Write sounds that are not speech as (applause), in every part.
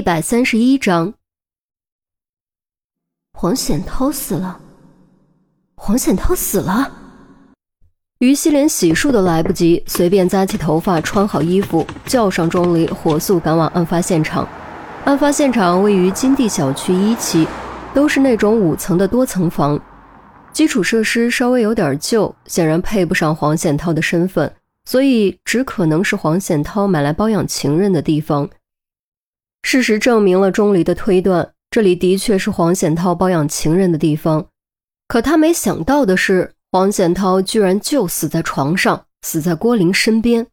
一百三十一章，黄显涛死了。黄显涛死了。于西连洗漱都来不及，随便扎起头发，穿好衣服，叫上钟离，火速赶往案发现场。案发现场位于金地小区一期，都是那种五层的多层房，基础设施稍微有点旧，显然配不上黄显涛的身份，所以只可能是黄显涛买来包养情人的地方。事实证明了钟离的推断，这里的确是黄显涛包养情人的地方。可他没想到的是，黄显涛居然就死在床上，死在郭玲身边。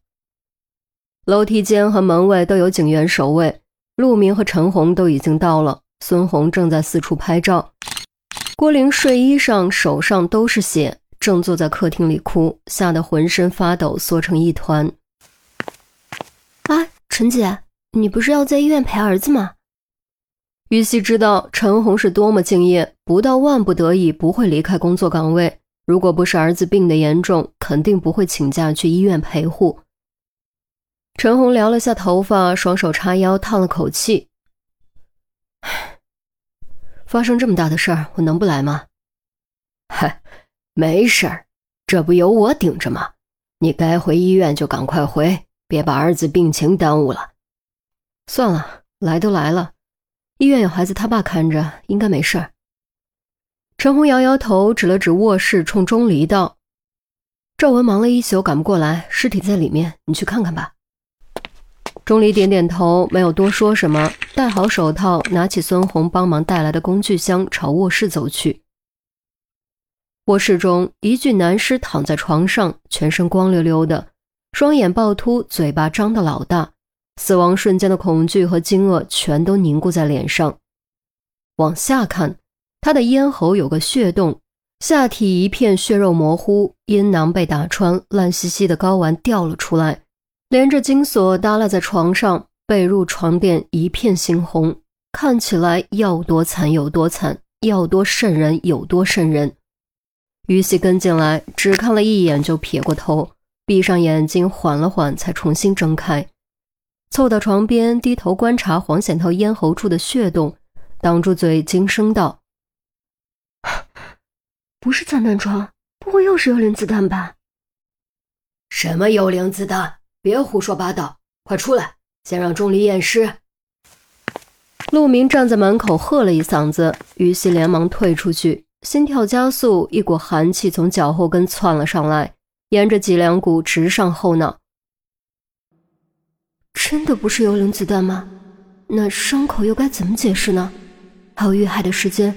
楼梯间和门卫都有警员守卫，陆明和陈红都已经到了。孙红正在四处拍照，郭玲睡衣上、手上都是血，正坐在客厅里哭，吓得浑身发抖，缩成一团。啊，陈姐。你不是要在医院陪儿子吗？于西知道陈红是多么敬业，不到万不得已不会离开工作岗位。如果不是儿子病得严重，肯定不会请假去医院陪护。陈红撩了下头发，双手叉腰，叹了口气：“ (sighs) 发生这么大的事儿，我能不来吗？”“嗨，(laughs) 没事儿，这不有我顶着吗？你该回医院就赶快回，别把儿子病情耽误了。”算了，来都来了，医院有孩子他爸看着，应该没事儿。陈红摇摇头，指了指卧室，冲钟离道：“赵文忙了一宿，赶不过来，尸体在里面，你去看看吧。”钟离点点头，没有多说什么，戴好手套，拿起孙红帮忙带来的工具箱，朝卧室走去。卧室中，一具男尸躺在床上，全身光溜溜的，双眼暴突，嘴巴张得老大。死亡瞬间的恐惧和惊愕全都凝固在脸上。往下看，他的咽喉有个血洞，下体一片血肉模糊，阴囊被打穿，烂兮兮的睾丸掉了出来，连着金锁耷拉在床上，被褥床垫一片猩红，看起来要多惨有多惨，要多瘆人有多瘆人。于西跟进来，只看了一眼就撇过头，闭上眼睛缓了缓，才重新睁开。凑到床边，低头观察黄显涛咽喉处的血洞，挡住嘴，惊声道：“不是散弹疮，不会又是幽灵子弹吧？”“什么幽灵子弹？别胡说八道！快出来，先让钟离验尸。”陆明站在门口喝了一嗓子，于西连忙退出去，心跳加速，一股寒气从脚后跟窜了上来，沿着脊梁骨直上后脑。真的不是幽灵子弹吗？那伤口又该怎么解释呢？还有遇害的时间，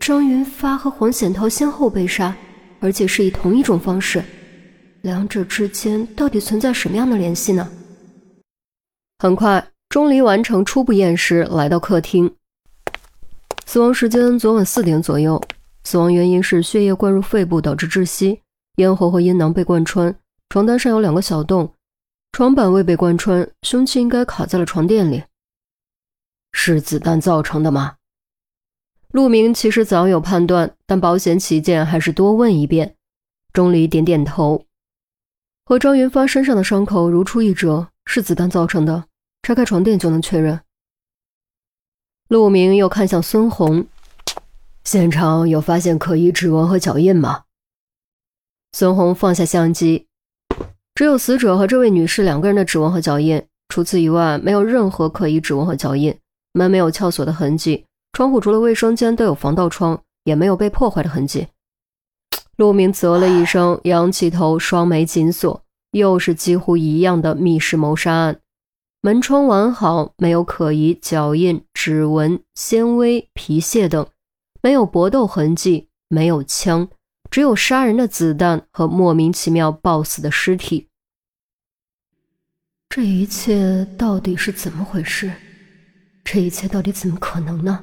张云发和黄显涛先后被杀，而且是以同一种方式，两者之间到底存在什么样的联系呢？很快，钟离完成初步验尸，来到客厅。死亡时间昨晚四点左右，死亡原因是血液灌入肺部导致窒息，咽喉和阴囊被贯穿，床单上有两个小洞。床板未被贯穿，凶器应该卡在了床垫里。是子弹造成的吗？陆明其实早有判断，但保险起见，还是多问一遍。钟离点点头，和张云发身上的伤口如出一辙，是子弹造成的。拆开床垫就能确认。陆明又看向孙红，现场有发现可疑指纹和脚印吗？孙红放下相机。只有死者和这位女士两个人的指纹和脚印，除此以外没有任何可疑指纹和脚印。门没有撬锁的痕迹，窗户除了卫生间都有防盗窗，也没有被破坏的痕迹。陆明啧了一声，仰起头，双眉紧锁。又是几乎一样的密室谋杀案，门窗完好，没有可疑脚印、指纹、纤维、皮屑等，没有搏斗痕迹，没有枪。只有杀人的子弹和莫名其妙暴死的尸体。这一切到底是怎么回事？这一切到底怎么可能呢？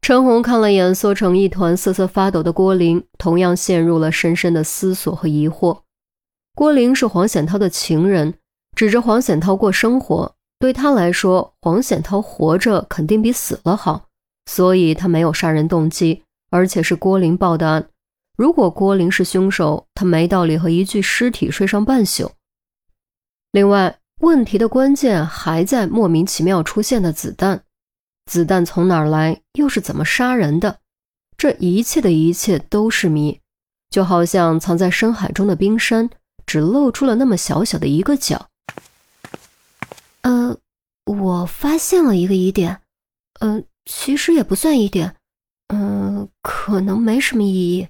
陈红看了眼缩成一团、瑟瑟发抖的郭玲，同样陷入了深深的思索和疑惑。郭玲是黄显涛的情人，指着黄显涛过生活。对他来说，黄显涛活着肯定比死了好，所以他没有杀人动机。而且是郭林报的案，如果郭林是凶手，他没道理和一具尸体睡上半宿。另外，问题的关键还在莫名其妙出现的子弹，子弹从哪儿来，又是怎么杀人的？这一切的一切都是谜，就好像藏在深海中的冰山，只露出了那么小小的一个角。呃，我发现了一个疑点，呃，其实也不算疑点，可能没什么意义。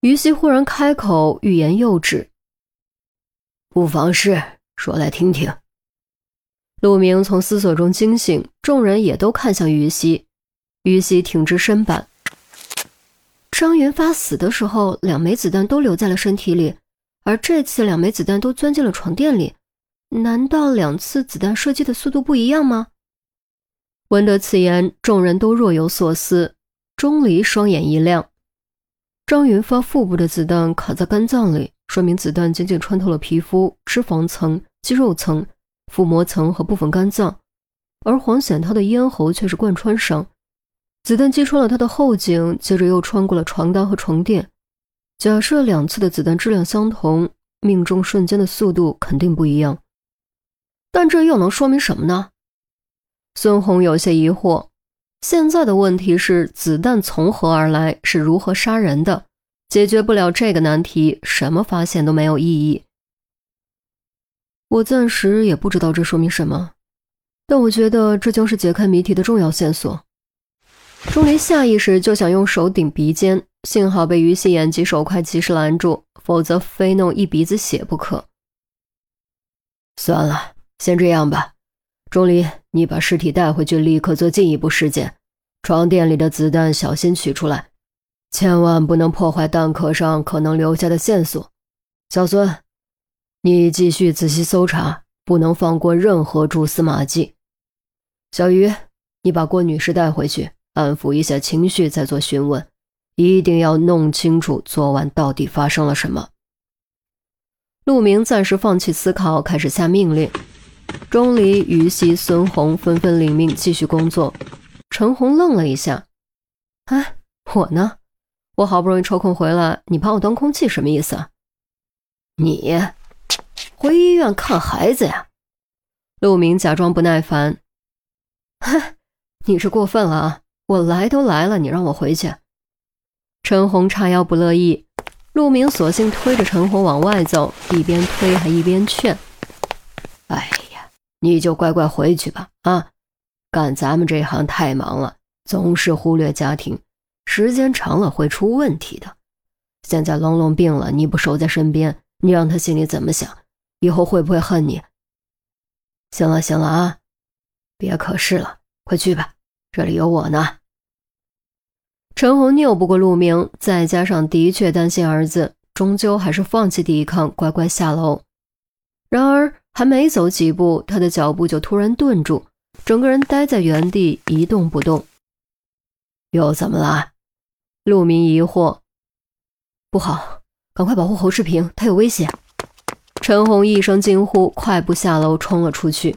于西忽然开口，欲言又止。不妨事，说来听听。陆明从思索中惊醒，众人也都看向于西。于西挺直身板。张云发死的时候，两枚子弹都留在了身体里，而这次两枚子弹都钻进了床垫里。难道两次子弹射击的速度不一样吗？闻得此言，众人都若有所思。钟离双眼一亮。张云发腹部的子弹卡在肝脏里，说明子弹仅仅穿透了皮肤、脂肪层、肌肉层、腹膜层和部分肝脏，而黄显涛的咽喉却是贯穿伤。子弹击穿了他的后颈，接着又穿过了床单和床垫。假设两次的子弹质量相同，命中瞬间的速度肯定不一样。但这又能说明什么呢？孙红有些疑惑。现在的问题是子弹从何而来，是如何杀人的？解决不了这个难题，什么发现都没有意义。我暂时也不知道这说明什么，但我觉得这将是解开谜题的重要线索。钟离下意识就想用手顶鼻尖，幸好被于西眼疾手快及时拦住，否则非弄一鼻子血不可。算了，先这样吧。钟离，你把尸体带回去，立刻做进一步尸检。床垫里的子弹小心取出来，千万不能破坏弹壳上可能留下的线索。小孙，你继续仔细搜查，不能放过任何蛛丝马迹。小鱼，你把郭女士带回去。安抚一下情绪，再做询问，一定要弄清楚昨晚到底发生了什么。陆明暂时放弃思考，开始下命令。钟离、于西、孙红纷纷领命，继续工作。陈红愣了一下：“哎，我呢？我好不容易抽空回来，你把我当空气，什么意思？”“你回医院看孩子呀？”陆明假装不耐烦：“嗨，你是过分了啊！”我来都来了，你让我回去。陈红叉腰不乐意，陆明索性推着陈红往外走，一边推还一边劝：“哎，你就乖乖回去吧，啊，干咱们这行太忙了，总是忽略家庭，时间长了会出问题的。现在龙龙病了，你不守在身边，你让他心里怎么想？以后会不会恨你？行了行了啊，别可是了，快去吧，这里有我呢。”陈红拗不过陆明，再加上的确担心儿子，终究还是放弃抵抗，乖乖下楼。然而还没走几步，他的脚步就突然顿住，整个人呆在原地一动不动。又怎么了？陆明疑惑。不好，赶快保护侯世平，他有危险！陈红一声惊呼，快步下楼冲了出去。